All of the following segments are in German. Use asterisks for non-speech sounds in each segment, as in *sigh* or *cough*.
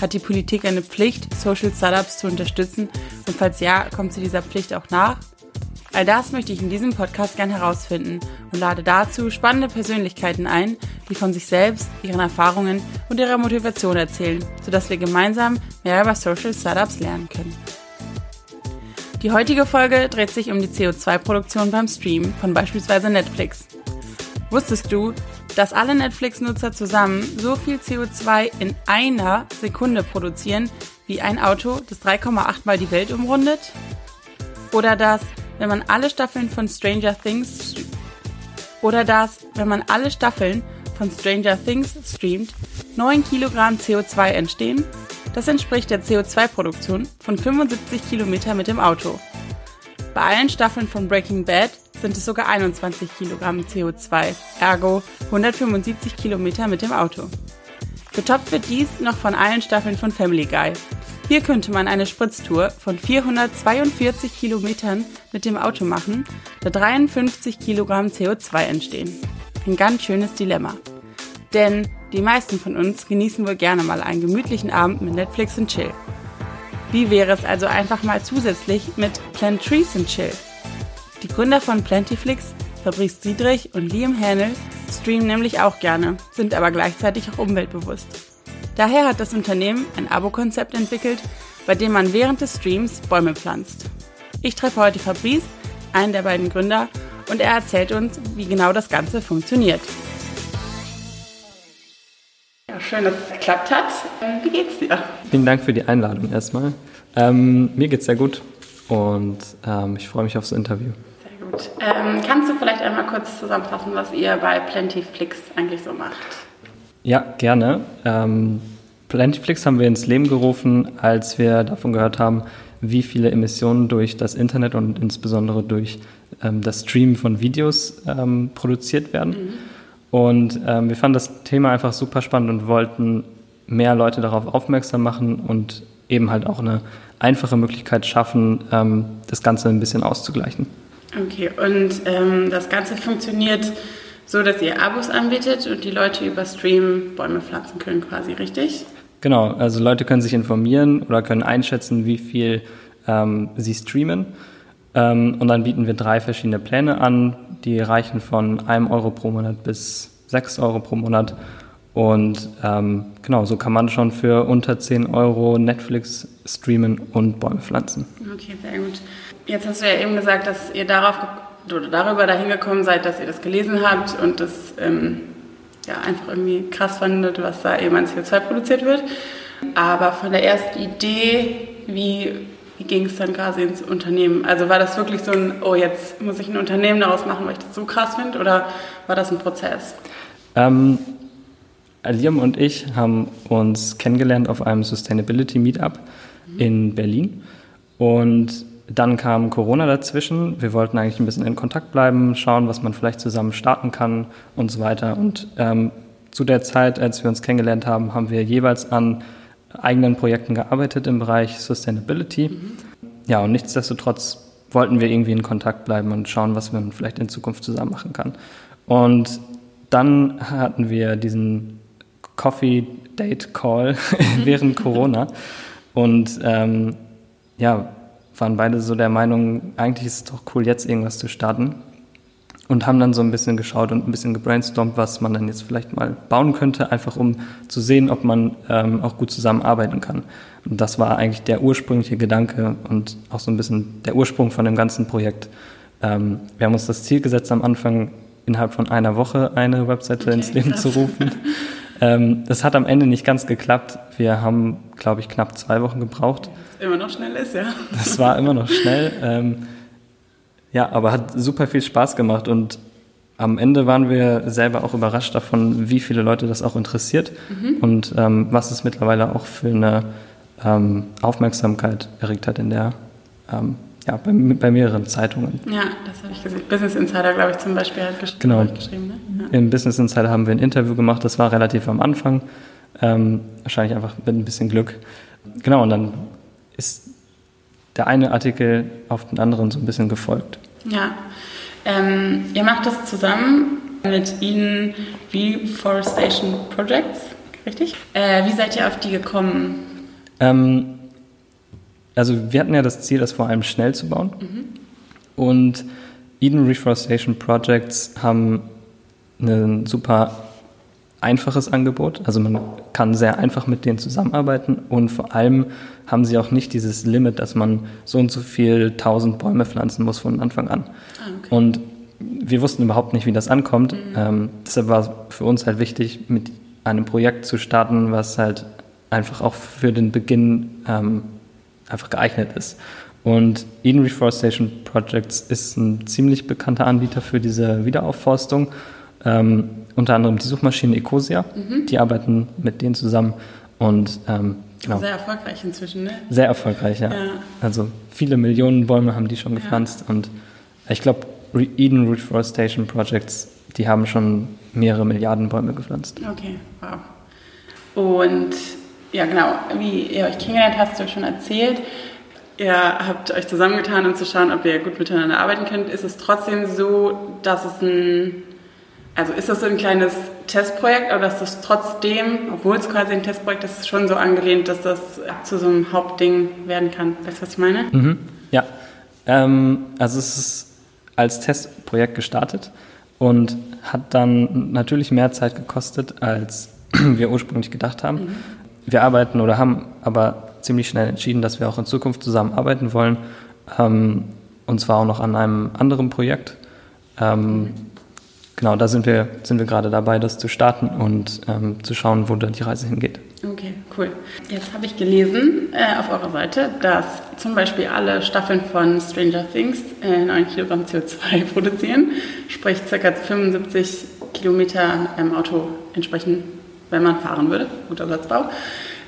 Hat die Politik eine Pflicht, Social Startups zu unterstützen? Und falls ja, kommt sie dieser Pflicht auch nach? All das möchte ich in diesem Podcast gern herausfinden und lade dazu spannende Persönlichkeiten ein, die von sich selbst, ihren Erfahrungen und ihrer Motivation erzählen, sodass wir gemeinsam mehr über Social Startups lernen können. Die heutige Folge dreht sich um die CO2-Produktion beim Stream von beispielsweise Netflix. Wusstest du, dass alle Netflix-Nutzer zusammen so viel CO2 in einer Sekunde produzieren wie ein Auto, das 3,8 mal die Welt umrundet? Oder dass, wenn man alle Staffeln von Stranger Things oder dass, wenn man alle Staffeln von Stranger Things streamt, 9 Kilogramm CO2 entstehen? Das entspricht der CO2-Produktion von 75 Kilometer mit dem Auto. Bei allen Staffeln von Breaking Bad sind es sogar 21 Kilogramm CO2, ergo 175 Kilometer mit dem Auto. Getoppt wird dies noch von allen Staffeln von Family Guy. Hier könnte man eine Spritztour von 442 Kilometern mit dem Auto machen, da 53 Kilogramm CO2 entstehen. Ein ganz schönes Dilemma. Denn die meisten von uns genießen wohl gerne mal einen gemütlichen Abend mit Netflix und Chill. Wie wäre es also einfach mal zusätzlich mit Plant Trees and Chill? Die Gründer von Plantiflix, Fabrice Diedrich und Liam Hänel, streamen nämlich auch gerne, sind aber gleichzeitig auch umweltbewusst. Daher hat das Unternehmen ein Abo-Konzept entwickelt, bei dem man während des Streams Bäume pflanzt. Ich treffe heute Fabrice, einen der beiden Gründer, und er erzählt uns, wie genau das Ganze funktioniert. Ja, schön, dass es geklappt hat. Wie geht's dir? Vielen Dank für die Einladung erstmal. Ähm, mir geht's sehr gut und ähm, ich freue mich aufs Interview. Gut. Ähm, kannst du vielleicht einmal kurz zusammenfassen, was ihr bei Plentyflix eigentlich so macht? Ja, gerne. Ähm, Plentyflix haben wir ins Leben gerufen, als wir davon gehört haben, wie viele Emissionen durch das Internet und insbesondere durch ähm, das Streamen von Videos ähm, produziert werden. Mhm. Und ähm, wir fanden das Thema einfach super spannend und wollten mehr Leute darauf aufmerksam machen und eben halt auch eine einfache Möglichkeit schaffen, ähm, das Ganze ein bisschen auszugleichen. Okay, und ähm, das Ganze funktioniert so, dass ihr Abos anbietet und die Leute über Stream Bäume pflanzen können, quasi, richtig? Genau, also Leute können sich informieren oder können einschätzen, wie viel ähm, sie streamen. Ähm, und dann bieten wir drei verschiedene Pläne an, die reichen von einem Euro pro Monat bis sechs Euro pro Monat. Und ähm, genau, so kann man schon für unter 10 Euro Netflix streamen und Bäume pflanzen. Okay, sehr gut. Jetzt hast du ja eben gesagt, dass ihr darauf oder darüber dahin gekommen seid, dass ihr das gelesen habt und das ähm, ja, einfach irgendwie krass fandet, was da eben an CO2 produziert wird. Aber von der ersten Idee, wie, wie ging es dann quasi ins Unternehmen? Also war das wirklich so ein, oh, jetzt muss ich ein Unternehmen daraus machen, weil ich das so krass finde, oder war das ein Prozess? Ähm, Liam und ich haben uns kennengelernt auf einem Sustainability Meetup mhm. in Berlin. Und dann kam Corona dazwischen. Wir wollten eigentlich ein bisschen in Kontakt bleiben, schauen, was man vielleicht zusammen starten kann und so weiter. Und ähm, zu der Zeit, als wir uns kennengelernt haben, haben wir jeweils an eigenen Projekten gearbeitet im Bereich Sustainability. Mhm. Ja, und nichtsdestotrotz wollten wir irgendwie in Kontakt bleiben und schauen, was man vielleicht in Zukunft zusammen machen kann. Und dann hatten wir diesen Coffee Date Call *laughs* während Corona. Und ähm, ja, waren beide so der Meinung, eigentlich ist es doch cool, jetzt irgendwas zu starten. Und haben dann so ein bisschen geschaut und ein bisschen gebrainstormt, was man dann jetzt vielleicht mal bauen könnte, einfach um zu sehen, ob man ähm, auch gut zusammenarbeiten kann. Und das war eigentlich der ursprüngliche Gedanke und auch so ein bisschen der Ursprung von dem ganzen Projekt. Ähm, wir haben uns das Ziel gesetzt, am Anfang innerhalb von einer Woche eine Webseite okay, ins Leben krass. zu rufen. *laughs* Ähm, das hat am Ende nicht ganz geklappt. Wir haben, glaube ich, knapp zwei Wochen gebraucht. Was immer noch schnell ist, ja. Das war immer noch schnell. Ähm, ja, aber hat super viel Spaß gemacht und am Ende waren wir selber auch überrascht davon, wie viele Leute das auch interessiert mhm. und ähm, was es mittlerweile auch für eine ähm, Aufmerksamkeit erregt hat in der, ähm, ja, bei, bei, mehreren Zeitungen. Ja, das habe ich gesehen. Business Insider, glaube ich, zum Beispiel hat gesch genau. geschrieben. Ne? Ja. Im Business Insider haben wir ein Interview gemacht, das war relativ am Anfang, ähm, wahrscheinlich einfach mit ein bisschen Glück. Genau, und dann ist der eine Artikel auf den anderen so ein bisschen gefolgt. Ja, ähm, ihr macht das zusammen mit Ihnen Reforestation Projects, richtig? Äh, wie seid ihr auf die gekommen? Ähm, also wir hatten ja das Ziel, das vor allem schnell zu bauen. Mhm. Und Eden Reforestation Projects haben ein super einfaches Angebot. Also man kann sehr einfach mit denen zusammenarbeiten und vor allem haben sie auch nicht dieses Limit, dass man so und so viel tausend Bäume pflanzen muss von Anfang an. Ah, okay. Und wir wussten überhaupt nicht, wie das ankommt. Mhm. Ähm, deshalb war es für uns halt wichtig, mit einem Projekt zu starten, was halt einfach auch für den Beginn ähm, einfach geeignet ist. Und Eden Reforestation Projects ist ein ziemlich bekannter Anbieter für diese Wiederaufforstung. Ähm, unter anderem die Suchmaschine Ecosia. Mhm. Die arbeiten mit denen zusammen und ähm, genau. Sehr erfolgreich inzwischen, ne? Sehr erfolgreich, ja. ja. Also viele Millionen Bäume haben die schon gepflanzt ja. und ich glaube, Eden Reforestation Projects, die haben schon mehrere Milliarden Bäume gepflanzt. Okay, wow. Und ja, genau, wie ihr euch kennengelernt hast du schon erzählt. Ihr habt euch zusammengetan, um zu schauen, ob ihr gut miteinander arbeiten könnt. Ist es trotzdem so, dass es ein, also ist das so ein kleines Testprojekt, oder ist das trotzdem, obwohl es quasi ein Testprojekt ist, schon so angelehnt, dass das zu so einem Hauptding werden kann? Weißt du, was ich meine? Mhm. Ja, ähm, also es ist als Testprojekt gestartet und hat dann natürlich mehr Zeit gekostet, als *clears throat* wir ursprünglich gedacht haben. Mhm. Wir arbeiten oder haben aber ziemlich schnell entschieden, dass wir auch in Zukunft zusammenarbeiten wollen. Ähm, und zwar auch noch an einem anderen Projekt. Ähm, genau, da sind wir, sind wir gerade dabei, das zu starten und ähm, zu schauen, wo dann die Reise hingeht. Okay, cool. Jetzt habe ich gelesen äh, auf eurer Seite, dass zum Beispiel alle Staffeln von Stranger Things äh, 9 Kilogramm CO2 *laughs* produzieren, sprich ca. 75 Kilometer mit einem Auto entsprechen, wenn man fahren würde. Guter Satzbau.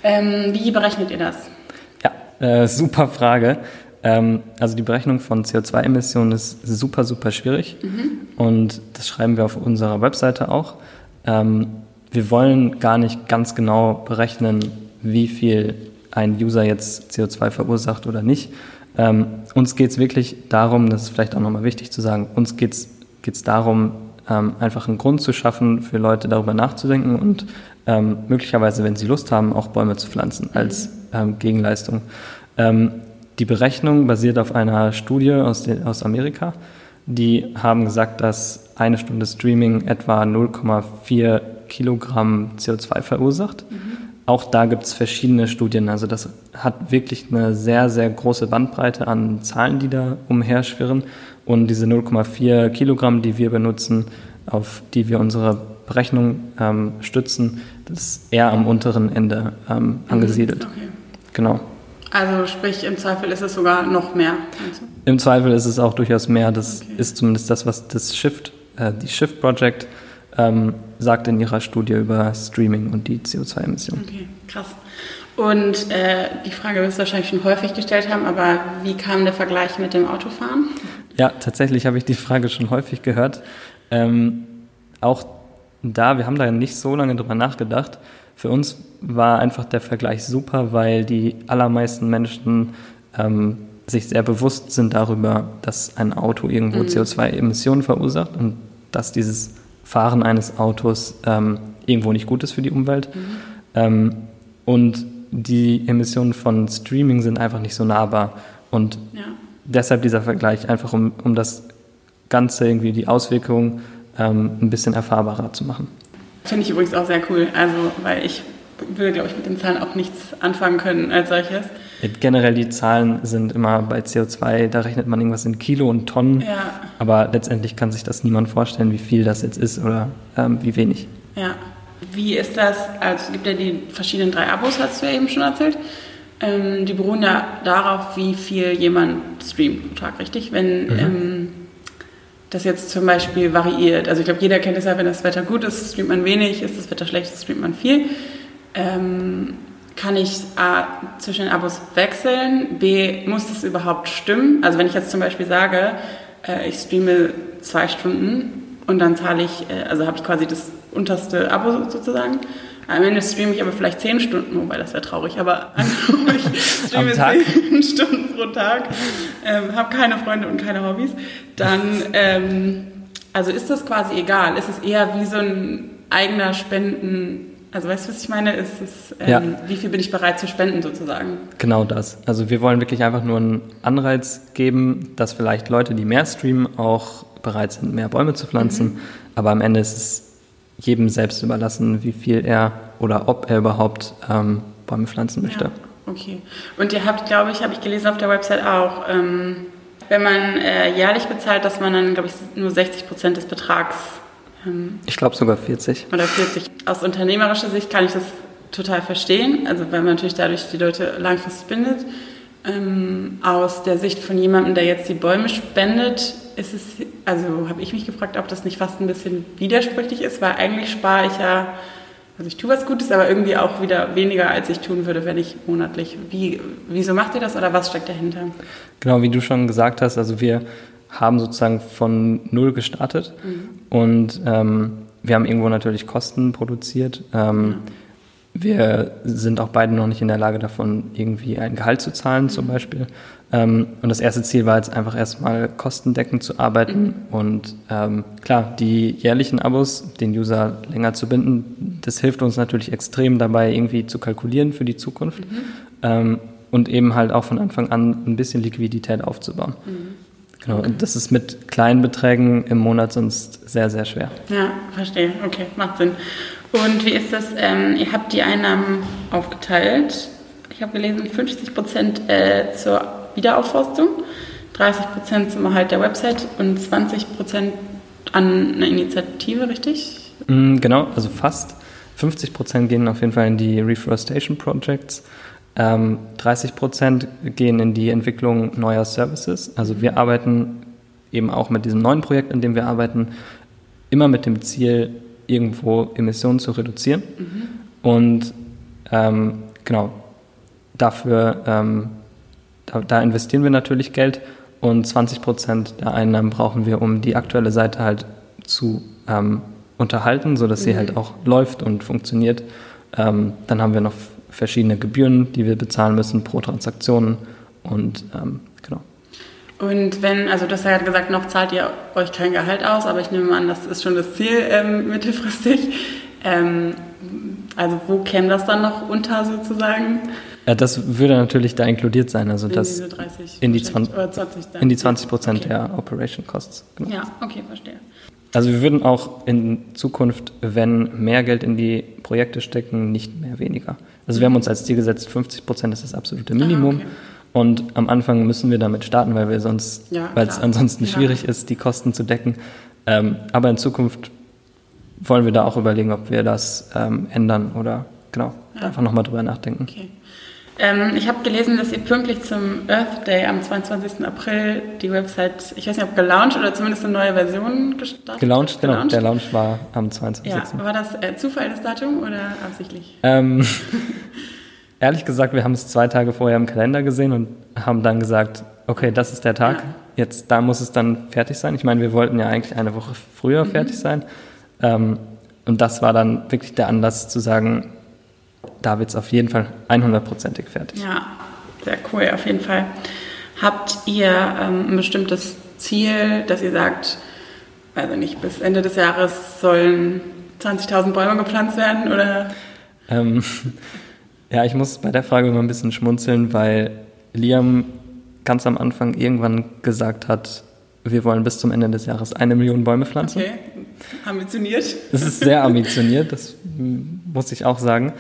Ähm, wie berechnet ihr das? Ja, äh, super Frage. Ähm, also die Berechnung von CO2-Emissionen ist super, super schwierig mhm. und das schreiben wir auf unserer Webseite auch. Ähm, wir wollen gar nicht ganz genau berechnen, wie viel ein User jetzt CO2 verursacht oder nicht. Ähm, uns geht es wirklich darum, das ist vielleicht auch nochmal wichtig zu sagen, uns geht es darum, ähm, einfach einen Grund zu schaffen, für Leute darüber nachzudenken und ähm, möglicherweise, wenn sie Lust haben, auch Bäume zu pflanzen als ähm, Gegenleistung. Ähm, die Berechnung basiert auf einer Studie aus, den, aus Amerika. Die haben gesagt, dass eine Stunde Streaming etwa 0,4 Kilogramm CO2 verursacht. Mhm. Auch da gibt es verschiedene Studien. Also das hat wirklich eine sehr, sehr große Bandbreite an Zahlen, die da umherschwirren. Und diese 0,4 Kilogramm, die wir benutzen, auf die wir unsere Berechnung ähm, stützen, das ist eher am unteren Ende ähm, mhm, angesiedelt. Okay. Genau. Also sprich, im Zweifel ist es sogar noch mehr. Also. Im Zweifel ist es auch durchaus mehr. Das okay. ist zumindest das, was das Shift, äh, die Shift Project ähm, sagt in ihrer Studie über Streaming und die CO2-Emissionen. Okay, krass. Und äh, die Frage wirst du wahrscheinlich schon häufig gestellt haben, aber wie kam der Vergleich mit dem Autofahren? Ja, tatsächlich habe ich die Frage schon häufig gehört. Ähm, auch da, wir haben da nicht so lange drüber nachgedacht. Für uns war einfach der Vergleich super, weil die allermeisten Menschen ähm, sich sehr bewusst sind darüber, dass ein Auto irgendwo mhm. CO2-Emissionen verursacht und dass dieses Fahren eines Autos ähm, irgendwo nicht gut ist für die Umwelt. Mhm. Ähm, und die Emissionen von Streaming sind einfach nicht so nahbar. Und ja. deshalb dieser Vergleich, einfach um, um das Ganze irgendwie, die Auswirkungen ähm, ein bisschen erfahrbarer zu machen. Finde ich übrigens auch sehr cool, also weil ich würde, glaube ich, mit den Zahlen auch nichts anfangen können als solches. Generell die Zahlen sind immer bei CO2, da rechnet man irgendwas in Kilo und Tonnen, ja. aber letztendlich kann sich das niemand vorstellen, wie viel das jetzt ist oder ähm, wie wenig. Ja. Wie ist das? Also es gibt ja die verschiedenen drei Abos, hast du ja eben schon erzählt. Ähm, die beruhen ja darauf, wie viel jemand streamt pro Tag, richtig? Wenn mhm. ähm, das jetzt zum Beispiel variiert. Also ich glaube, jeder kennt es ja, wenn das Wetter gut ist, streamt man wenig, ist das Wetter schlecht, streamt man viel. Ähm, kann ich A, zwischen den Abos wechseln? B, muss das überhaupt stimmen? Also wenn ich jetzt zum Beispiel sage, äh, ich streame zwei Stunden und dann zahle ich, äh, also habe ich quasi das unterste Abo sozusagen. Am Ende streame ich aber vielleicht zehn Stunden, wobei das wäre traurig, aber *laughs* ich *laughs* streame zehn *laughs* Stunden pro Tag, ähm, habe keine Freunde und keine Hobbys, dann, ähm, also ist das quasi egal. Ist es eher wie so ein eigener Spenden, also weißt du, was ich meine? Ist es, ähm, ja. wie viel bin ich bereit zu spenden sozusagen? Genau das. Also wir wollen wirklich einfach nur einen Anreiz geben, dass vielleicht Leute, die mehr streamen, auch bereit sind, mehr Bäume zu pflanzen. Mhm. Aber am Ende ist es jedem selbst überlassen, wie viel er oder ob er überhaupt ähm, Bäume pflanzen möchte. Ja, okay. Und ihr habt, glaube ich, habe ich gelesen auf der Website auch, ähm, wenn man äh, jährlich bezahlt, dass man dann, glaube ich, nur 60 Prozent des Betrags. Ähm, ich glaube sogar 40. Oder 40. Aus unternehmerischer Sicht kann ich das total verstehen, also weil man natürlich dadurch die Leute langfristig bindet. Ähm, aus der Sicht von jemandem, der jetzt die Bäume spendet, ist es, also habe ich mich gefragt, ob das nicht fast ein bisschen widersprüchlich ist, weil eigentlich spare ich ja, also ich tue was Gutes, aber irgendwie auch wieder weniger, als ich tun würde, wenn ich monatlich. Wie, wieso macht ihr das oder was steckt dahinter? Genau, wie du schon gesagt hast, also wir haben sozusagen von null gestartet mhm. und ähm, wir haben irgendwo natürlich Kosten produziert. Ähm, ja wir sind auch beide noch nicht in der Lage davon, irgendwie ein Gehalt zu zahlen zum Beispiel. Ähm, und das erste Ziel war jetzt einfach erstmal kostendeckend zu arbeiten mhm. und ähm, klar, die jährlichen Abos, den User länger zu binden, das hilft uns natürlich extrem dabei, irgendwie zu kalkulieren für die Zukunft mhm. ähm, und eben halt auch von Anfang an ein bisschen Liquidität aufzubauen. Mhm. Genau, okay. und das ist mit kleinen Beträgen im Monat sonst sehr, sehr schwer. Ja, verstehe. Okay, macht Sinn. Und wie ist das? Ähm, ihr habt die Einnahmen aufgeteilt. Ich habe gelesen, 50 Prozent äh, zur Wiederaufforstung, 30 Prozent zum Erhalt der Website und 20 Prozent an eine Initiative, richtig? Mm, genau, also fast. 50 Prozent gehen auf jeden Fall in die Reforestation Projects. Ähm, 30 Prozent gehen in die Entwicklung neuer Services. Also wir arbeiten eben auch mit diesem neuen Projekt, in dem wir arbeiten, immer mit dem Ziel, irgendwo Emissionen zu reduzieren. Mhm. Und ähm, genau, dafür, ähm, da, da, investieren wir natürlich Geld und 20 Prozent der Einnahmen brauchen wir, um die aktuelle Seite halt zu ähm, unterhalten, sodass mhm. sie halt auch läuft und funktioniert. Ähm, dann haben wir noch verschiedene Gebühren, die wir bezahlen müssen pro Transaktion und ähm, genau. Und wenn, also du hast ja gesagt, noch zahlt ihr euch kein Gehalt aus, aber ich nehme an, das ist schon das Ziel ähm, mittelfristig. Ähm, also wo käme das dann noch unter sozusagen? Ja, das würde natürlich da inkludiert sein, also in das 30 in die 20, 20 in die 20 Prozent okay. der Operation Costs. Genau. Ja, okay, verstehe. Also wir würden auch in Zukunft, wenn mehr Geld in die Projekte stecken, nicht mehr weniger. Also wir haben uns als Ziel gesetzt, 50 Prozent ist das absolute Minimum. Ah, okay. Und am Anfang müssen wir damit starten, weil wir sonst, ja, weil es ansonsten ja. schwierig ist, die Kosten zu decken. Ähm, aber in Zukunft wollen wir da auch überlegen, ob wir das ähm, ändern oder genau ja. einfach nochmal drüber nachdenken. Okay. Ähm, ich habe gelesen, dass ihr pünktlich zum Earth Day am 22. April die Website, ich weiß nicht, ob gelauncht oder zumindest eine neue Version gestartet Gelauncht, genau. Der Launch war am 22. Ja, war das äh, Zufall, das Datum oder absichtlich? Ähm, *laughs* Ehrlich gesagt, wir haben es zwei Tage vorher im Kalender gesehen und haben dann gesagt, okay, das ist der Tag, ja. jetzt da muss es dann fertig sein. Ich meine, wir wollten ja eigentlich eine Woche früher mhm. fertig sein. Ähm, und das war dann wirklich der Anlass zu sagen, da wird es auf jeden Fall 100%ig fertig. Ja, sehr cool, auf jeden Fall. Habt ihr ähm, ein bestimmtes Ziel, dass ihr sagt, also nicht bis Ende des Jahres sollen 20.000 Bäume gepflanzt werden oder? Ähm, *laughs* ja, ich muss bei der Frage immer ein bisschen schmunzeln, weil Liam ganz am Anfang irgendwann gesagt hat, wir wollen bis zum Ende des Jahres eine Million Bäume pflanzen. Okay, ambitioniert. Das ist sehr *laughs* ambitioniert, das muss ich auch sagen.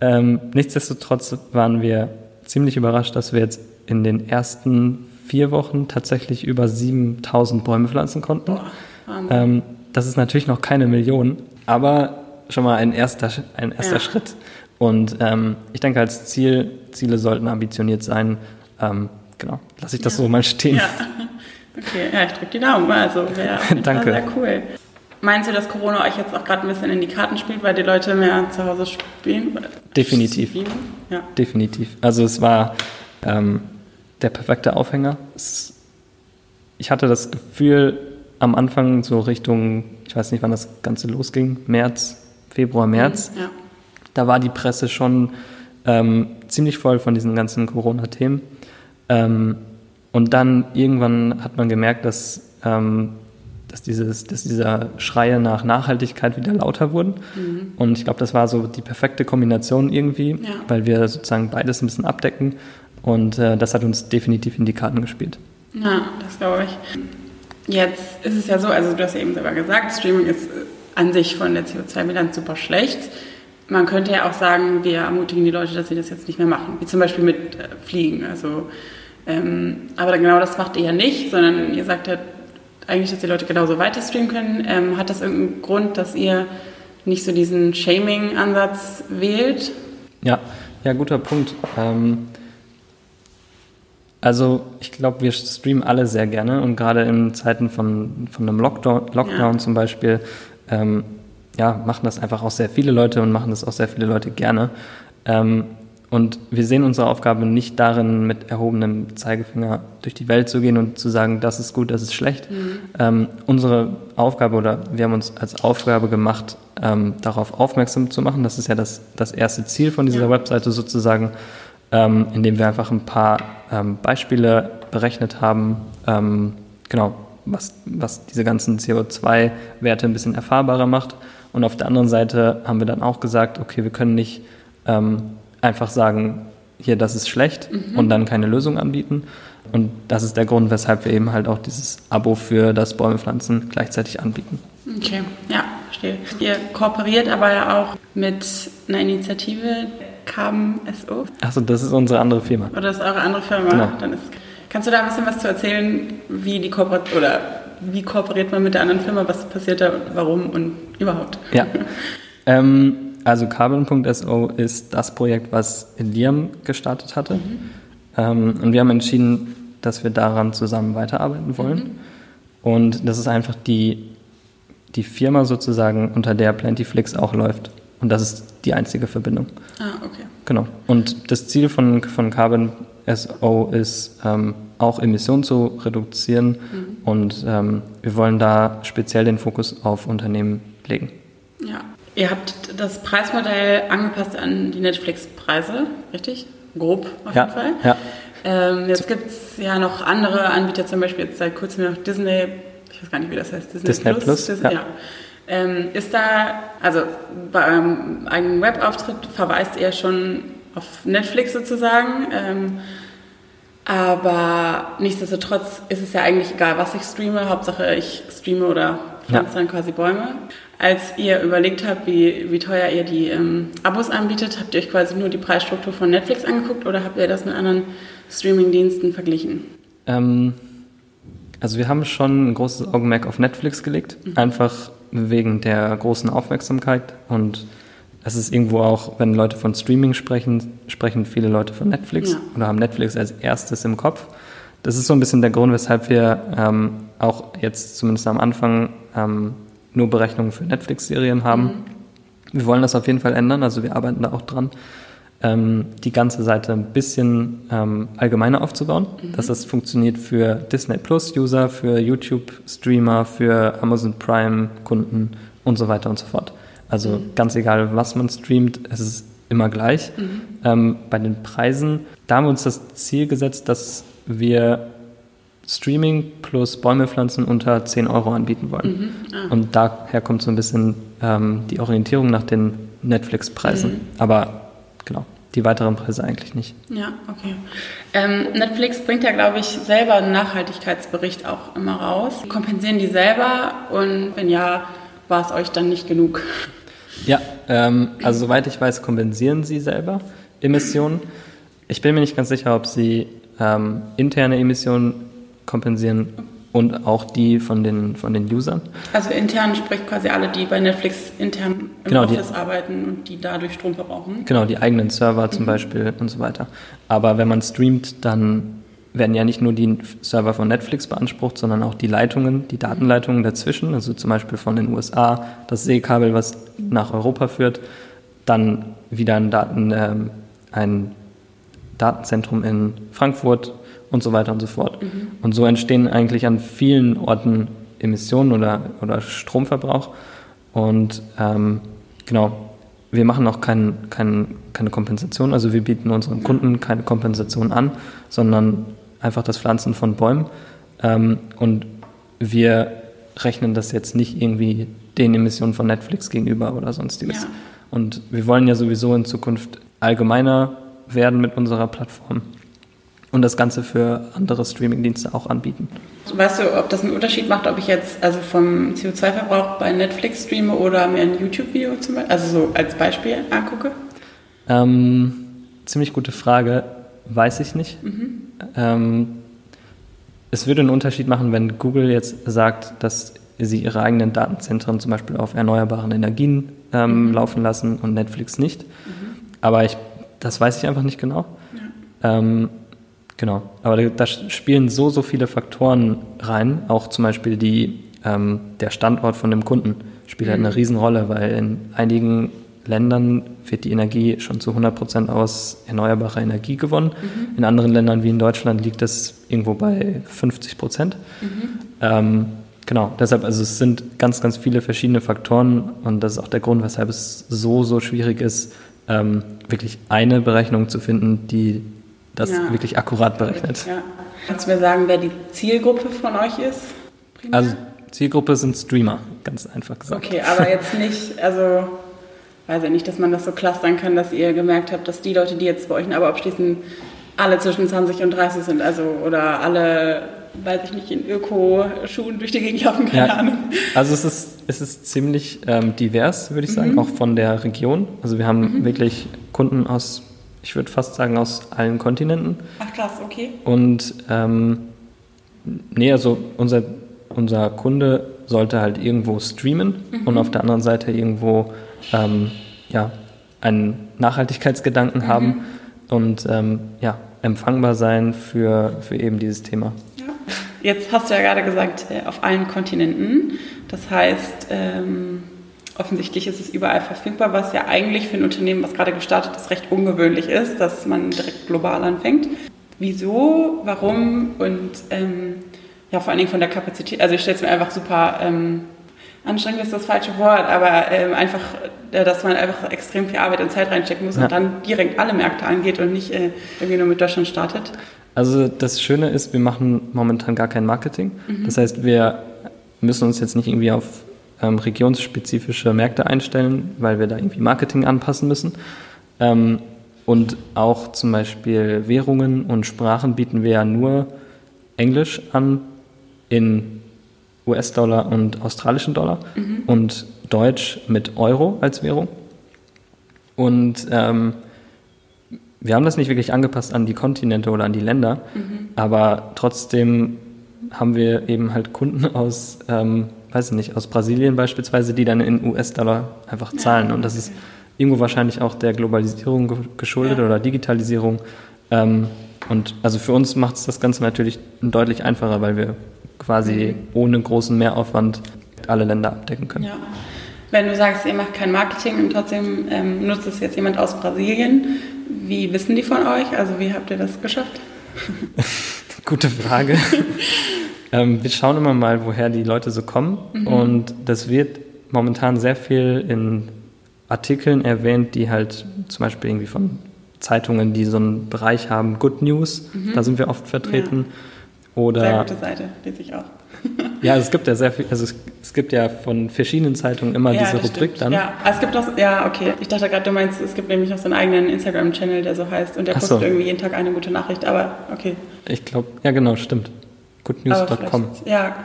Ähm, nichtsdestotrotz waren wir ziemlich überrascht, dass wir jetzt in den ersten vier Wochen tatsächlich über 7000 Bäume pflanzen konnten. Ähm, das ist natürlich noch keine Million, aber schon mal ein erster, ein erster ja. Schritt. Und ähm, ich denke, als Ziel, Ziele sollten ambitioniert sein. Ähm, genau, lasse ich das ja. so mal stehen. Ja. *laughs* Okay, ja, ich drücke die Daumen. Also wäre *laughs* sehr cool. Meinst du, dass Corona euch jetzt auch gerade ein bisschen in die Karten spielt, weil die Leute mehr zu Hause spielen? Definitiv. Ja. Definitiv. Also es war ähm, der perfekte Aufhänger. Es, ich hatte das Gefühl am Anfang so Richtung, ich weiß nicht, wann das Ganze losging, März, Februar, März. Ja. Da war die Presse schon ähm, ziemlich voll von diesen ganzen Corona-Themen. Ähm, und dann irgendwann hat man gemerkt, dass ähm, dass, dieses, dass dieser Schreie nach Nachhaltigkeit wieder lauter wurden. Mhm. Und ich glaube, das war so die perfekte Kombination irgendwie, ja. weil wir sozusagen beides ein bisschen abdecken. Und äh, das hat uns definitiv in die Karten gespielt. Ja, das glaube ich. Jetzt ist es ja so, also du hast ja eben selber gesagt, Streaming ist an sich von der CO2-Bilanz super schlecht. Man könnte ja auch sagen, wir ermutigen die Leute, dass sie das jetzt nicht mehr machen, wie zum Beispiel mit äh, Fliegen. Also, ähm, aber genau das macht ihr ja nicht, sondern ihr sagt ja, eigentlich, dass die Leute genauso weiter streamen können. Ähm, hat das irgendeinen Grund, dass ihr nicht so diesen Shaming-Ansatz wählt? Ja, ja, guter Punkt. Ähm, also ich glaube, wir streamen alle sehr gerne und gerade in Zeiten von, von einem Lockdown, Lockdown ja. zum Beispiel, ähm, ja, machen das einfach auch sehr viele Leute und machen das auch sehr viele Leute gerne. Ähm, und wir sehen unsere Aufgabe nicht darin, mit erhobenem Zeigefinger durch die Welt zu gehen und zu sagen, das ist gut, das ist schlecht. Mhm. Ähm, unsere Aufgabe oder wir haben uns als Aufgabe gemacht, ähm, darauf aufmerksam zu machen. Das ist ja das, das erste Ziel von dieser ja. Webseite sozusagen, ähm, indem wir einfach ein paar ähm, Beispiele berechnet haben, ähm, genau, was, was diese ganzen CO2-Werte ein bisschen erfahrbarer macht. Und auf der anderen Seite haben wir dann auch gesagt, okay, wir können nicht ähm, einfach sagen, hier, das ist schlecht mhm. und dann keine Lösung anbieten. Und das ist der Grund, weshalb wir eben halt auch dieses Abo für das Bäume pflanzen gleichzeitig anbieten. Okay, ja, verstehe. Ihr kooperiert aber ja auch mit einer Initiative, Carbon SO. Achso, das ist unsere andere Firma. Oder das ist eure andere Firma? Genau. Dann ist, kannst du da ein bisschen was zu erzählen, wie die Kooperation oder wie kooperiert man mit der anderen Firma, was passiert da, warum und überhaupt? Ja. *laughs* ähm, also Carbon.so ist das Projekt, was Liam gestartet hatte. Mhm. Ähm, und wir haben entschieden, dass wir daran zusammen weiterarbeiten wollen. Mhm. Und das ist einfach die, die Firma sozusagen, unter der Plentyflix auch läuft. Und das ist die einzige Verbindung. Ah, okay. Genau. Und das Ziel von, von Carbon SO ist, ähm, auch Emissionen zu reduzieren. Mhm. Und ähm, wir wollen da speziell den Fokus auf Unternehmen legen. Ja, Ihr habt das Preismodell angepasst an die Netflix-Preise, richtig? Grob auf ja, jeden Fall. Ja. Ähm, jetzt gibt es ja noch andere Anbieter, zum Beispiel jetzt seit kurzem noch Disney, ich weiß gar nicht, wie das heißt, Disney, Disney Plus. Plus Disney, ja. ja. Ähm, ist da, also bei eurem eigenen Webauftritt verweist ihr schon auf Netflix sozusagen, ähm, aber nichtsdestotrotz ist es ja eigentlich egal, was ich streame, Hauptsache ich streame oder pflanze ja. dann quasi Bäume. Als ihr überlegt habt, wie, wie teuer ihr die ähm, Abos anbietet, habt ihr euch quasi nur die Preisstruktur von Netflix angeguckt oder habt ihr das mit anderen Streaming-Diensten verglichen? Ähm, also wir haben schon ein großes Augenmerk auf Netflix gelegt, mhm. einfach wegen der großen Aufmerksamkeit und es ist irgendwo auch, wenn Leute von Streaming sprechen, sprechen viele Leute von Netflix ja. oder haben Netflix als erstes im Kopf. Das ist so ein bisschen der Grund, weshalb wir ähm, auch jetzt zumindest am Anfang ähm, nur Berechnungen für Netflix-Serien haben. Mhm. Wir wollen das auf jeden Fall ändern, also wir arbeiten da auch dran, ähm, die ganze Seite ein bisschen ähm, allgemeiner aufzubauen, mhm. dass das funktioniert für Disney Plus-User, für YouTube-Streamer, für Amazon Prime-Kunden und so weiter und so fort. Also mhm. ganz egal, was man streamt, es ist immer gleich. Mhm. Ähm, bei den Preisen, da haben wir uns das Ziel gesetzt, dass wir Streaming plus Bäume pflanzen unter 10 Euro anbieten wollen. Mhm. Ah. Und daher kommt so ein bisschen ähm, die Orientierung nach den Netflix-Preisen. Mhm. Aber genau, die weiteren Preise eigentlich nicht. Ja, okay. Ähm, Netflix bringt ja, glaube ich, selber einen Nachhaltigkeitsbericht auch immer raus. Kompensieren die selber und wenn ja, war es euch dann nicht genug? Ja, ähm, also soweit ich weiß, kompensieren sie selber Emissionen. Ich bin mir nicht ganz sicher, ob sie ähm, interne Emissionen kompensieren und auch die von den, von den Usern. Also intern spricht quasi alle, die bei Netflix intern im genau, Office die, arbeiten und die dadurch Strom verbrauchen. Genau, die eigenen Server zum mhm. Beispiel und so weiter. Aber wenn man streamt, dann werden ja nicht nur die Server von Netflix beansprucht, sondern auch die Leitungen, die Datenleitungen dazwischen, also zum Beispiel von den USA, das Seekabel, was nach Europa führt, dann wieder ein, Daten, ähm, ein Datenzentrum in Frankfurt und so weiter und so fort. Mhm. Und so entstehen eigentlich an vielen Orten Emissionen oder, oder Stromverbrauch. Und ähm, genau, wir machen auch kein, kein, keine Kompensation, also wir bieten unseren Kunden keine Kompensation an, sondern einfach das Pflanzen von Bäumen. Ähm, und wir rechnen das jetzt nicht irgendwie den Emissionen von Netflix gegenüber oder sonstiges. Ja. Und wir wollen ja sowieso in Zukunft allgemeiner werden mit unserer Plattform und das Ganze für andere Streamingdienste auch anbieten. Weißt du, ob das einen Unterschied macht, ob ich jetzt also vom CO2-Verbrauch bei Netflix streame oder mir ein YouTube-Video zum Beispiel, also so als Beispiel angucke? Ähm, ziemlich gute Frage, weiß ich nicht. Mhm. Ähm, es würde einen Unterschied machen, wenn Google jetzt sagt, dass sie ihre eigenen Datenzentren zum Beispiel auf erneuerbaren Energien ähm, mhm. laufen lassen und Netflix nicht. Mhm. Aber ich, das weiß ich einfach nicht genau. Ja. Ähm, genau. Aber da, spielen so, so viele Faktoren rein. Auch zum Beispiel die, ähm, der Standort von dem Kunden spielt halt eine mhm. Riesenrolle, weil in einigen Ländern wird die Energie schon zu 100 Prozent aus erneuerbarer Energie gewonnen. Mhm. In anderen Ländern wie in Deutschland liegt das irgendwo bei 50 Prozent. Mhm. Ähm, genau, deshalb, also es sind ganz, ganz viele verschiedene Faktoren und das ist auch der Grund, weshalb es so, so schwierig ist, ähm, wirklich eine Berechnung zu finden, die das ja. wirklich akkurat berechnet. Ja. Kannst du mir sagen, wer die Zielgruppe von euch ist? Primär? Also Zielgruppe sind Streamer, ganz einfach gesagt. Okay, aber jetzt nicht, also weiß ich nicht, dass man das so clustern kann, dass ihr gemerkt habt, dass die Leute, die jetzt bei euch ein Abo abschließen, alle zwischen 20 und 30 sind, also oder alle, weiß ich nicht, in Öko-Schuhen durch die Gegend laufen, keine ja, Ahnung. Also es ist, es ist ziemlich ähm, divers, würde ich sagen, mhm. auch von der Region. Also wir haben mhm. wirklich Kunden aus, ich würde fast sagen, aus allen Kontinenten. Ach krass, okay. Und ähm, nee, also unser, unser Kunde sollte halt irgendwo streamen mhm. und auf der anderen Seite irgendwo ähm, ja, einen Nachhaltigkeitsgedanken mhm. haben und ähm, ja, empfangbar sein für, für eben dieses Thema. Ja. Jetzt hast du ja gerade gesagt, äh, auf allen Kontinenten. Das heißt, ähm, offensichtlich ist es überall verfügbar, was ja eigentlich für ein Unternehmen, was gerade gestartet ist, recht ungewöhnlich ist, dass man direkt global anfängt. Wieso, warum und ähm, ja, vor allen Dingen von der Kapazität. Also ich stelle es mir einfach super ähm, anstrengend ist das falsche Wort, aber ähm, einfach, äh, dass man einfach extrem viel Arbeit und Zeit reinstecken muss ja. und dann direkt alle Märkte angeht und nicht äh, irgendwie nur mit Deutschland startet. Also das Schöne ist, wir machen momentan gar kein Marketing. Mhm. Das heißt, wir müssen uns jetzt nicht irgendwie auf ähm, regionsspezifische Märkte einstellen, weil wir da irgendwie Marketing anpassen müssen. Ähm, und auch zum Beispiel Währungen und Sprachen bieten wir ja nur Englisch an in US-Dollar und australischen Dollar mhm. und Deutsch mit Euro als Währung. Und ähm, wir haben das nicht wirklich angepasst an die Kontinente oder an die Länder, mhm. aber trotzdem haben wir eben halt Kunden aus, ähm, weiß ich nicht, aus Brasilien beispielsweise, die dann in US-Dollar einfach zahlen. Und das ist irgendwo wahrscheinlich auch der Globalisierung geschuldet ja. oder Digitalisierung. Ähm, und also für uns macht es das Ganze natürlich deutlich einfacher, weil wir quasi ohne großen Mehraufwand alle Länder abdecken können. Ja. Wenn du sagst, ihr macht kein Marketing und trotzdem ähm, nutzt es jetzt jemand aus Brasilien, wie wissen die von euch? Also wie habt ihr das geschafft? *laughs* Gute Frage. *laughs* ähm, wir schauen immer mal, woher die Leute so kommen mhm. und das wird momentan sehr viel in Artikeln erwähnt, die halt zum Beispiel irgendwie von Zeitungen, die so einen Bereich haben, Good News, mhm. da sind wir oft vertreten. Ja oder, sehr gute Seite, lese ich auch. *laughs* ja, es gibt ja sehr viel, also es, es gibt ja von verschiedenen Zeitungen immer ja, diese Rubrik stimmt. dann. Ja, es gibt auch, ja, okay. Ich dachte gerade, du meinst, es gibt nämlich noch so einen eigenen Instagram-Channel, der so heißt und der postet so. irgendwie jeden Tag eine gute Nachricht, aber okay. Ich glaube, ja genau, stimmt. Goodnews.com. Ja.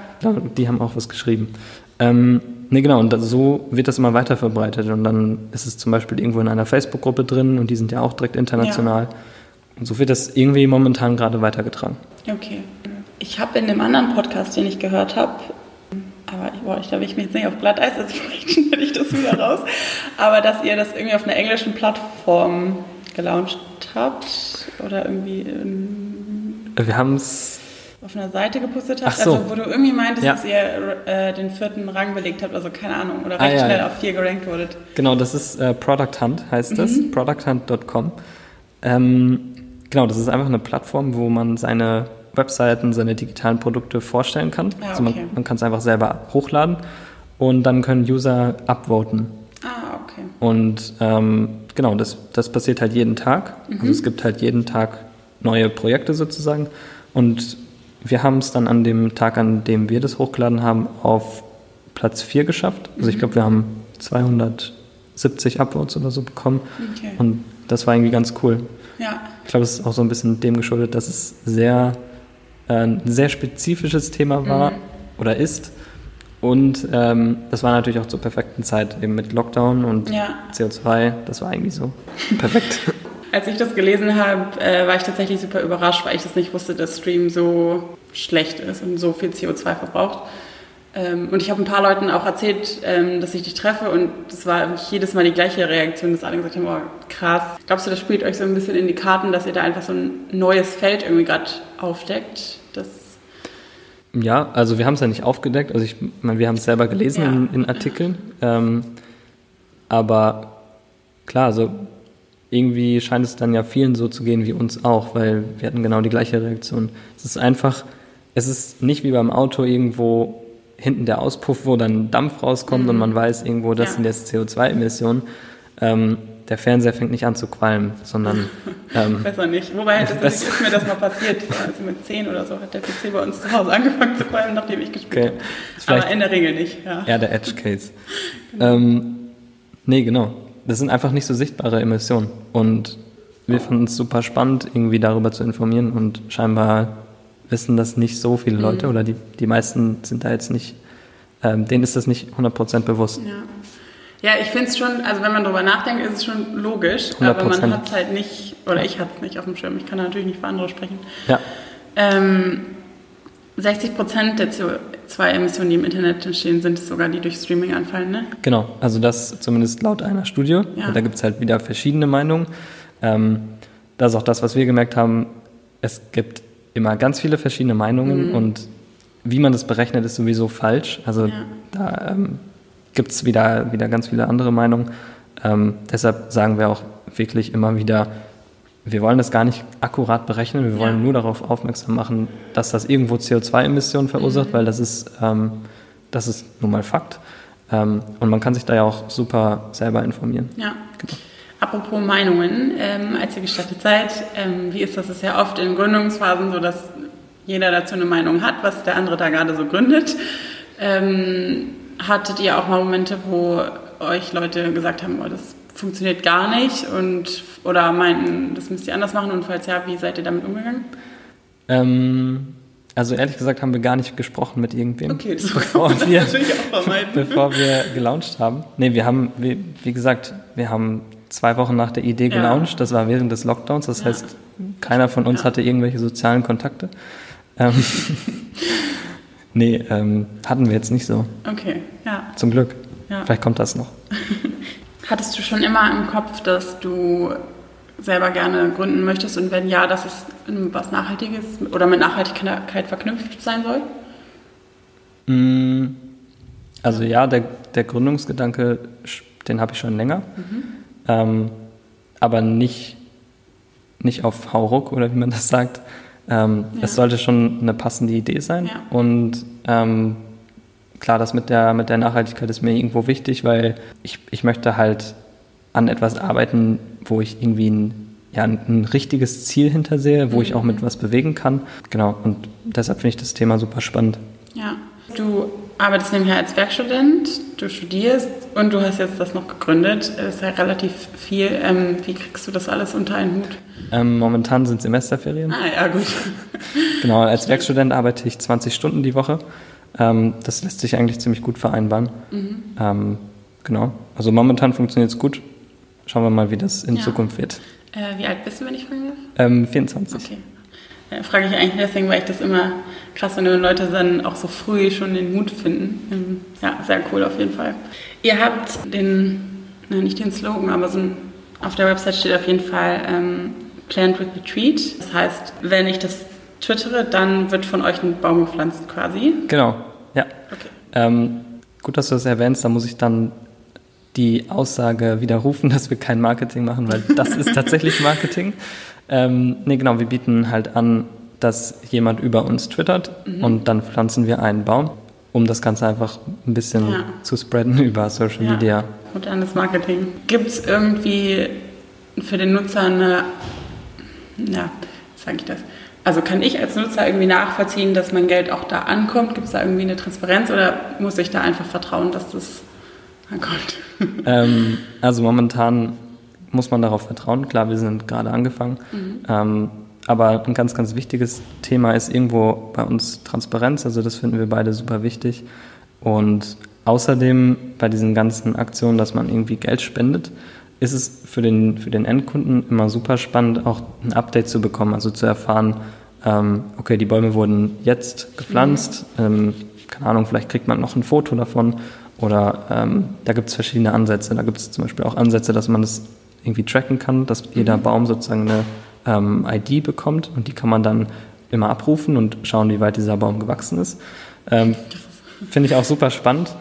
Die haben auch was geschrieben. Ähm, nee, genau, und so wird das immer weiter verbreitet und dann ist es zum Beispiel irgendwo in einer Facebook-Gruppe drin und die sind ja auch direkt international. Ja. Und so wird das irgendwie momentan gerade weitergetragen. Okay. Ich habe in dem anderen Podcast, den ich gehört habe, aber boah, ich glaube, ich bin jetzt nicht auf Glatteis, also vielleicht schneide ich das wieder raus, aber dass ihr das irgendwie auf einer englischen Plattform gelauncht habt oder irgendwie Wir haben es auf einer Seite gepostet habt, so. also wo du irgendwie meintest, Ja. dass ihr äh, den vierten Rang belegt habt, also keine Ahnung, oder Ah, recht ja, schnell ja. auf vier gerankt wurdet. Genau, das ist äh, Product Hunt, heißt das, Mhm. producthunt.com. Ähm, genau, das ist einfach eine Plattform, wo man seine Webseiten, seine digitalen Produkte vorstellen kann. Ah, Also man, okay. man kann es einfach selber hochladen und dann können User upvoten. Ah, okay. Und ähm, genau, das, das passiert halt jeden Tag. Also es gibt halt jeden Tag neue Projekte sozusagen. Und wir haben es dann an dem Tag, an dem wir das hochgeladen haben, auf Platz 4 geschafft. Also ich glaube, wir haben 270 Upvotes oder so bekommen. Okay. Und das war irgendwie ganz cool. Ja, Ich glaube, es ist auch so ein bisschen dem geschuldet, dass es sehr, äh, ein sehr spezifisches Thema war Mhm. oder ist. Und ähm, das war natürlich auch zur perfekten Zeit, eben mit Lockdown und Ja. CO2. Das war eigentlich so perfekt. *laughs* als ich das gelesen habe, äh, war ich tatsächlich super überrascht, weil ich das nicht wusste, dass Stream so schlecht ist und so viel CO2 verbraucht. Ähm, und ich habe ein paar Leuten auch erzählt, ähm, dass ich dich treffe und das war jedes Mal die gleiche Reaktion, dass alle gesagt haben, oh krass. Glaubst du, das spielt euch so ein bisschen in die Karten, dass ihr da einfach so ein neues Feld irgendwie gerade aufdeckt? Das Ja, also wir haben es ja nicht aufgedeckt. Also ich meine, wir haben es selber gelesen Ja. in, in Artikeln. Ähm, aber klar, also irgendwie scheint es dann ja vielen so zu gehen wie uns auch, weil wir hatten genau die gleiche Reaktion. Es ist einfach, es ist nicht wie beim Auto irgendwo hinten der Auspuff, wo dann Dampf rauskommt und man weiß irgendwo, das Ja. sind jetzt CO2-Emissionen. Ähm, der Fernseher fängt nicht an zu qualmen, sondern *laughs* ähm, besser nicht. Wobei das Besser. ist mir das mal passiert. Also mit 10 oder so hat der PC bei uns zu Hause angefangen zu qualmen, nachdem ich gespielt Okay. habe. Aber in der Regel nicht, ja. Ja, der Edge Case. *laughs* Ähm, nee, genau. Das sind einfach nicht so sichtbare Emissionen. Und wir fanden es super spannend, irgendwie darüber zu informieren. Und scheinbar wissen das nicht so viele Leute oder die, die meisten sind da jetzt nicht, ähm, denen ist das nicht 100% bewusst. Ja. Ja, ich finde es schon, also wenn man drüber nachdenkt, ist es schon logisch, aber 100%. man hat es halt nicht, oder ich hatte es nicht auf dem Schirm, ich kann natürlich nicht für andere sprechen. Ja, Ähm, 60 Prozent der CO2-Emissionen, die im Internet entstehen, sind es sogar, die durch Streaming anfallen, ne? genau. Also das zumindest laut einer Studie. Ja. Da gibt es halt wieder verschiedene Meinungen. Ähm, das ist auch das, was wir gemerkt haben. Es gibt immer ganz viele verschiedene Meinungen Mhm. und wie man das berechnet, ist sowieso falsch. Also Ja. da ähm, gibt es wieder, wieder ganz viele andere Meinungen. Ähm, deshalb sagen wir auch wirklich immer wieder, wir wollen das gar nicht akkurat berechnen, wir wollen Ja. nur darauf aufmerksam machen, dass das irgendwo CO2-Emissionen verursacht, Mhm. weil das ist, ähm, das ist nun mal Fakt. Ähm, und man kann sich da ja auch super selber informieren. Ja. Genau. Apropos Meinungen, ähm, als ihr gestartet seid, ähm, wie ist das? Es ist ja oft in Gründungsphasen so, dass jeder dazu eine Meinung hat, was der andere da gerade so gründet. Ähm, hattet ihr auch mal Momente, wo euch Leute gesagt haben, oh, das funktioniert gar nicht und oder meinten, das müsst ihr anders machen und falls ja, wie seid ihr damit umgegangen? Ähm, also ehrlich gesagt haben wir gar nicht gesprochen mit irgendwem, Okay, das bevor *laughs* wir, natürlich auch vermeiden. *laughs* bevor wir gelauncht haben. Nee, wir haben, wie, wie gesagt, wir haben zwei Wochen nach der Idee Ja. gelauncht. Das war während des Lockdowns. Das Ja. heißt, keiner von uns Ja. hatte irgendwelche sozialen Kontakte. Ähm, *laughs* nee, ähm, hatten wir jetzt nicht so. Okay, ja. Zum Glück. Ja. Vielleicht kommt das noch. Hattest du schon immer im Kopf, dass du selber gerne gründen möchtest und wenn ja, dass es was Nachhaltiges oder mit Nachhaltigkeit verknüpft sein soll? Mm, Also ja, der, der Gründungsgedanke, den habe ich schon länger. Mhm. Ähm, aber nicht, nicht auf Hauruck oder wie man das sagt. Ähm, Ja. Es sollte schon eine passende Idee sein. Ja. Und ähm, klar, das mit der, mit der Nachhaltigkeit ist mir irgendwo wichtig, weil ich, ich möchte halt an etwas arbeiten, wo ich irgendwie ein, ja, ein, richtiges Ziel hintersehe, wo ich auch mit was bewegen kann. Genau, und deshalb finde ich das Thema super spannend. Ja. Du arbeitest nämlich als Werkstudent, du studierst und du hast jetzt das noch gegründet. Das ist ja relativ viel. Ähm, wie kriegst du das alles unter einen Hut? Ähm, momentan sind Semesterferien. Ah, ja, gut. Genau, als *laughs* Werkstudent arbeite ich 20 Stunden die Woche. Ähm, das lässt sich eigentlich ziemlich gut vereinbaren. Mhm. Ähm, genau, also momentan funktioniert es gut. Schauen wir mal, wie das in Ja. Zukunft wird. Äh, wie alt bist du, wenn ich fragen darf? Ähm, 24. Okay. Äh, frage ich eigentlich deswegen, weil ich das immer krass finde, wenn Leute dann auch so früh schon den Mut finden. Ähm, ja, sehr cool auf jeden Fall. Ihr habt den, na, nicht den Slogan, aber so ein, auf der Website steht auf jeden Fall ähm, Planned with the Treat. Das heißt, wenn ich das twittere, dann wird von euch ein Baum gepflanzt quasi. Genau, ja. Okay. Ähm, gut, dass du das erwähnst, da muss ich dann die Aussage widerrufen, *laughs* dass wir kein Marketing machen, weil das ist *laughs* tatsächlich Marketing. Ähm, nee, genau, wir bieten halt an, dass jemand über uns twittert mhm. und dann pflanzen wir einen Baum, um das Ganze einfach ein bisschen ja. zu spreaden *laughs* über Social ja. Media. Modernes Marketing. Gibt es irgendwie für den Nutzer eine, ja, sage ich das? Also kann ich als Nutzer irgendwie nachvollziehen, dass mein Geld auch da ankommt? Gibt es da irgendwie eine Transparenz oder muss ich da einfach vertrauen, dass das ankommt? *laughs* Ähm, also momentan muss man darauf vertrauen. Klar, wir sind gerade angefangen. Mhm. Ähm, aber ein ganz, ganz wichtiges Thema ist irgendwo bei uns Transparenz. Also das finden wir beide super wichtig. Und außerdem bei diesen ganzen Aktionen, dass man irgendwie Geld spendet, ist es für den, für den Endkunden immer super spannend, auch ein Update zu bekommen, also zu erfahren, ähm, okay, die Bäume wurden jetzt gepflanzt, mhm. ähm, keine Ahnung, vielleicht kriegt man noch ein Foto davon oder ähm, da gibt es verschiedene Ansätze. Da gibt es zum Beispiel auch Ansätze, dass man das irgendwie tracken kann, dass jeder mhm. Baum sozusagen eine ähm, ID bekommt und die kann man dann immer abrufen und schauen, wie weit dieser Baum gewachsen ist. Ähm, Finde ich auch super spannend.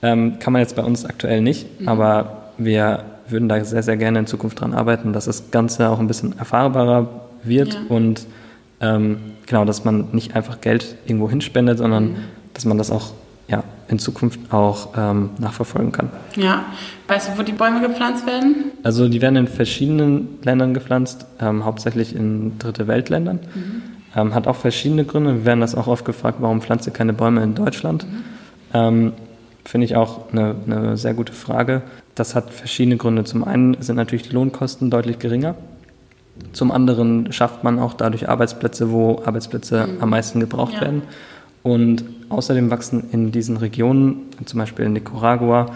Ähm, kann man jetzt bei uns aktuell nicht, mhm. aber wir würden da sehr, sehr gerne in Zukunft dran arbeiten, dass das Ganze auch ein bisschen erfahrbarer wird ja. und ähm, genau, dass man nicht einfach Geld irgendwo hinspendet, sondern mhm. dass man das auch ja, in Zukunft auch ähm, nachverfolgen kann. Ja, weißt du, wo die Bäume gepflanzt werden? Also die werden in verschiedenen Ländern gepflanzt, ähm, hauptsächlich in dritte Weltländern. Mhm. Ähm, hat auch verschiedene Gründe. Wir werden das auch oft gefragt, warum pflanzt ihr keine Bäume in Deutschland? Mhm. Ähm, finde ich auch eine, eine sehr gute Frage. Das hat verschiedene Gründe. Zum einen sind natürlich die Lohnkosten deutlich geringer. Zum anderen schafft man auch dadurch Arbeitsplätze, wo Arbeitsplätze mhm. am meisten gebraucht ja. werden. Und außerdem wachsen in diesen Regionen, zum Beispiel in Nicaragua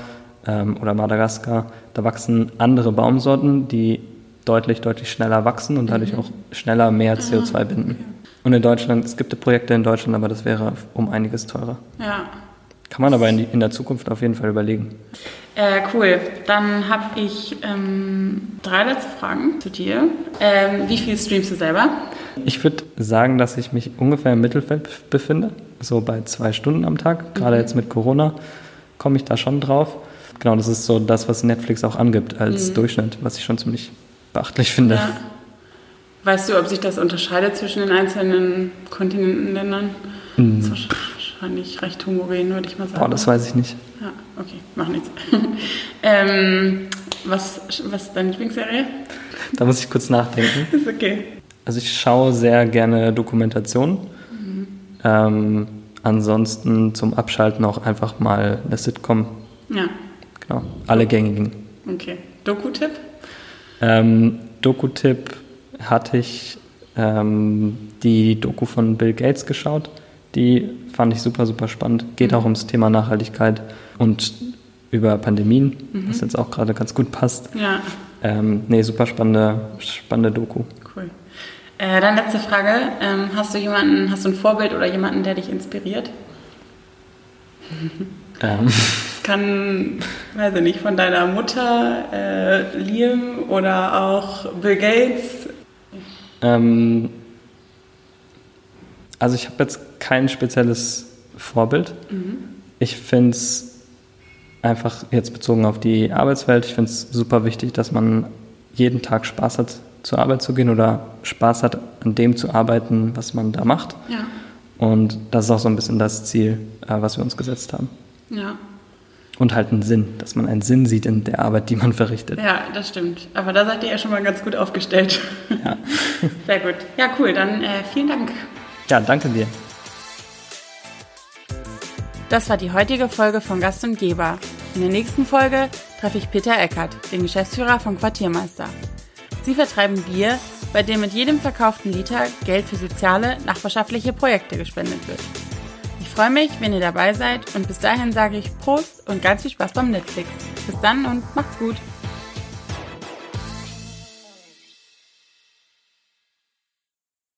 ähm, oder Madagaskar, da wachsen andere Baumsorten, die deutlich, deutlich schneller wachsen und dadurch mhm. auch schneller mehr CO2 binden. Und in Deutschland, es gibt Projekte in Deutschland, aber das wäre um einiges teurer. Ja. Kann man aber in, die, in der Zukunft auf jeden Fall überlegen. Äh, cool. Dann habe ich ähm, drei letzte Fragen zu dir. Ähm, wie viel streamst du selber? Ich würde sagen, dass ich mich ungefähr im Mittelfeld befinde, so bei zwei Stunden am Tag. Gerade mhm. jetzt mit Corona komme ich da schon drauf. Genau, das ist so das, was Netflix auch angibt als mhm. Durchschnitt, was ich schon ziemlich beachtlich finde. Ja. Weißt du, ob sich das unterscheidet zwischen den einzelnen Kontinentenländern? Mhm. Wahrscheinlich recht homogen, würde ich mal sagen. Boah, das weiß ich nicht. Ja, okay, mach nichts. *laughs* ähm, was, was ist deine Lieblingsserie? Da muss ich kurz nachdenken. *laughs* ist okay. Also ich schaue sehr gerne Dokumentationen. Mhm. Ähm, ansonsten zum Abschalten auch einfach mal eine Sitcom. Ja. Genau, alle gängigen. Okay. Doku-Tipp? Ähm, Doku-Tipp hatte ich ähm, die Doku von Bill Gates geschaut. Die fand ich super, super spannend. Geht mhm. auch ums Thema Nachhaltigkeit und über Pandemien, mhm. was jetzt auch gerade ganz gut passt. Ja. Ähm, nee, super spannende, spannende Doku. Cool. Äh, dann letzte Frage. Ähm, hast du jemanden, hast du ein Vorbild oder jemanden, der dich inspiriert? *laughs* Ähm. Kann, weiß ich nicht, von deiner Mutter, äh, Liam oder auch Bill Gates? Ähm, also ich habe jetzt kein spezielles Vorbild. Mhm. Ich finde es einfach jetzt bezogen auf die Arbeitswelt, ich finde es super wichtig, dass man jeden Tag Spaß hat, zur Arbeit zu gehen oder Spaß hat, an dem zu arbeiten, was man da macht. Ja. Und das ist auch so ein bisschen das Ziel, äh, was wir uns gesetzt haben. Ja. Und halt einen Sinn, dass man einen Sinn sieht in der Arbeit, die man verrichtet. Ja, das stimmt. Aber da seid ihr ja schon mal ganz gut aufgestellt. Ja. *laughs* Sehr gut. Ja, cool. Dann äh, vielen Dank. Ja, danke dir. Das war die heutige Folge von Gast und Geber. In der nächsten Folge treffe ich Peter Eckert, den Geschäftsführer von Quartiermeister. Sie vertreiben Bier, bei dem mit jedem verkauften Liter Geld für soziale, nachbarschaftliche Projekte gespendet wird. Ich freue mich, wenn ihr dabei seid und bis dahin sage ich Prost und ganz viel Spaß beim Netflix. Bis dann und macht's gut!